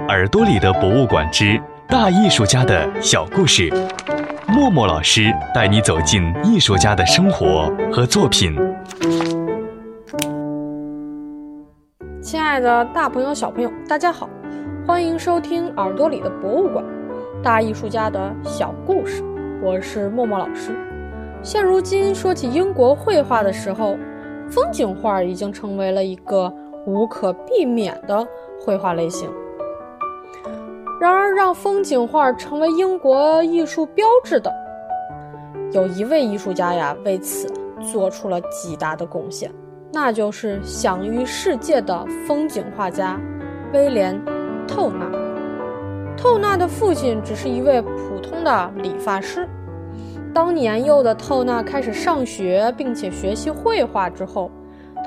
耳朵里的博物馆之大艺术家的小故事，默默老师带你走进艺术家的生活和作品。亲爱的，大朋友、小朋友，大家好，欢迎收听耳朵里的博物馆，大艺术家的小故事。我是默默老师。现如今说起英国绘画的时候，风景画已经成为了一个无可避免的绘画类型。然而，让风景画成为英国艺术标志的，有一位艺术家呀，为此做出了极大的贡献，那就是享誉世界的风景画家威廉·透纳。透纳的父亲只是一位普通的理发师。当年幼的透纳开始上学，并且学习绘画之后，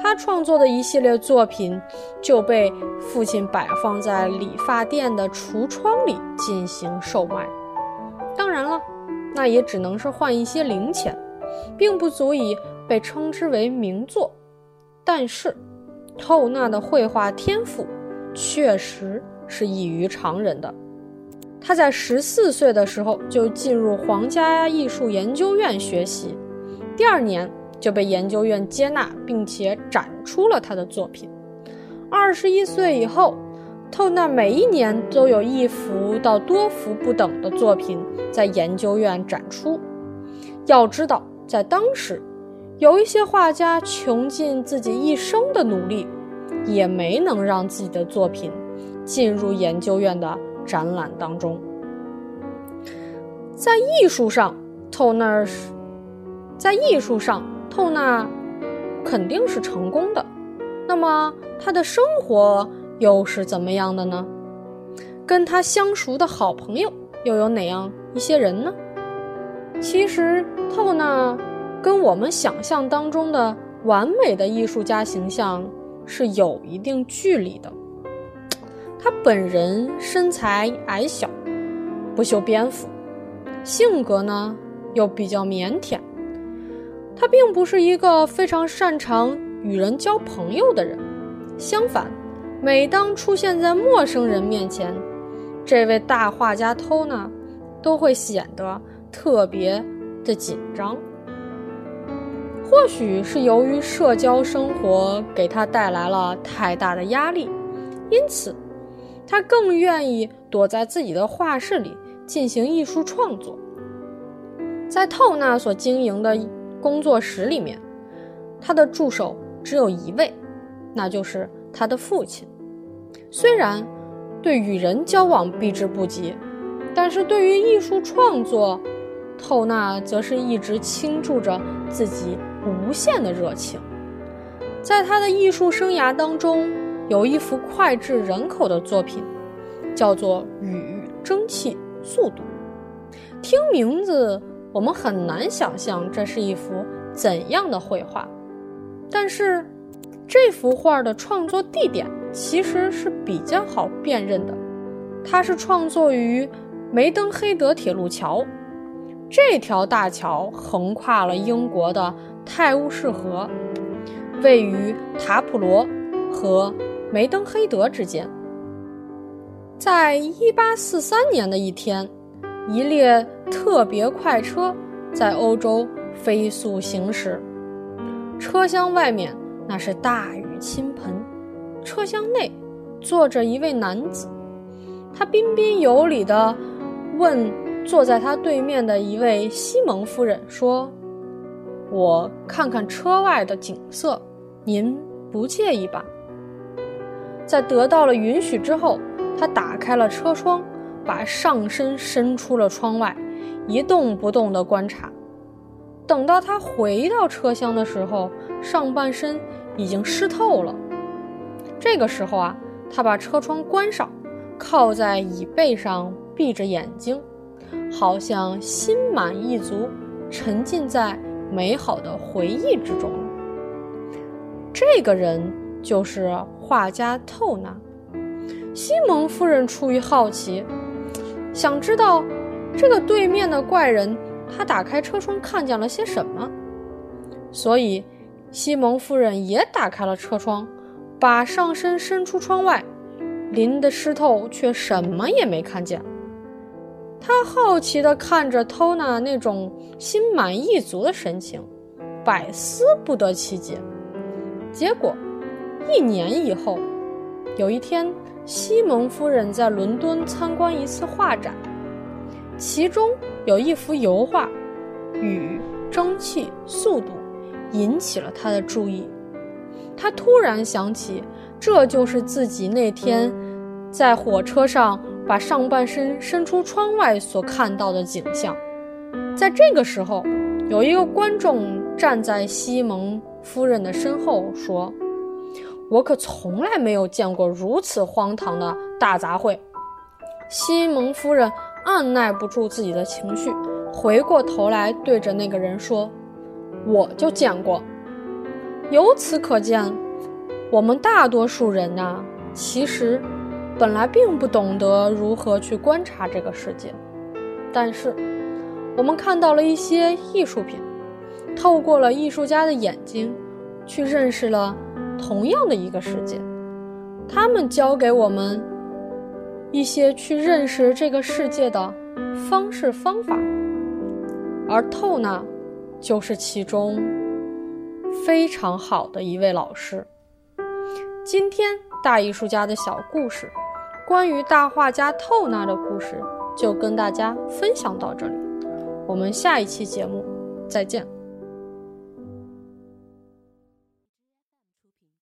他创作的一系列作品就被父亲摆放在理发店的橱窗里进行售卖。当然了，那也只能是换一些零钱，并不足以被称之为名作。但是，透纳的绘画天赋确实是异于常人的。他在十四岁的时候就进入皇家艺术研究院学习，第二年。就被研究院接纳，并且展出了他的作品。二十一岁以后，透纳每一年都有一幅到多幅不等的作品在研究院展出。要知道，在当时，有一些画家穷尽自己一生的努力，也没能让自己的作品进入研究院的展览当中。在艺术上，透纳是，在艺术上。透纳肯定是成功的，那么他的生活又是怎么样的呢？跟他相熟的好朋友又有哪样一些人呢？其实透纳跟我们想象当中的完美的艺术家形象是有一定距离的。他本人身材矮小，不修边幅，性格呢又比较腼腆。他并不是一个非常擅长与人交朋友的人，相反，每当出现在陌生人面前，这位大画家偷纳都会显得特别的紧张。或许是由于社交生活给他带来了太大的压力，因此，他更愿意躲在自己的画室里进行艺术创作。在透纳所经营的。工作室里面，他的助手只有一位，那就是他的父亲。虽然对与人交往避之不及，但是对于艺术创作，透纳则是一直倾注着自己无限的热情。在他的艺术生涯当中，有一幅脍炙人口的作品，叫做《雨、蒸汽、速度》。听名字。我们很难想象这是一幅怎样的绘画，但是这幅画的创作地点其实是比较好辨认的，它是创作于梅登黑德铁路桥。这条大桥横跨了英国的泰晤士河，位于塔普罗和梅登黑德之间。在一八四三年的一天。一列特别快车在欧洲飞速行驶，车厢外面那是大雨倾盆，车厢内坐着一位男子，他彬彬有礼地问坐在他对面的一位西蒙夫人说：“我看看车外的景色，您不介意吧？”在得到了允许之后，他打开了车窗。把上身伸出了窗外，一动不动地观察。等到他回到车厢的时候，上半身已经湿透了。这个时候啊，他把车窗关上，靠在椅背上，闭着眼睛，好像心满意足，沉浸在美好的回忆之中。这个人就是画家透纳。西蒙夫人出于好奇。想知道这个对面的怪人，他打开车窗看见了些什么？所以西蒙夫人也打开了车窗，把上身伸出窗外，淋得湿透，却什么也没看见。他好奇地看着 Tona 那种心满意足的神情，百思不得其解。结果，一年以后，有一天，西蒙夫人在伦敦参观一次画展，其中有一幅油画，雨、蒸汽、速度引起了他的注意。他突然想起，这就是自己那天在火车上。把上半身伸出窗外所看到的景象，在这个时候，有一个观众站在西蒙夫人的身后说：“我可从来没有见过如此荒唐的大杂烩。”西蒙夫人按耐不住自己的情绪，回过头来对着那个人说：“我就见过。”由此可见，我们大多数人呐，其实。本来并不懂得如何去观察这个世界，但是我们看到了一些艺术品，透过了艺术家的眼睛，去认识了同样的一个世界。他们教给我们一些去认识这个世界的方式方法，而透纳就是其中非常好的一位老师。今天大艺术家的小故事。关于大画家透纳的故事，就跟大家分享到这里。我们下一期节目再见。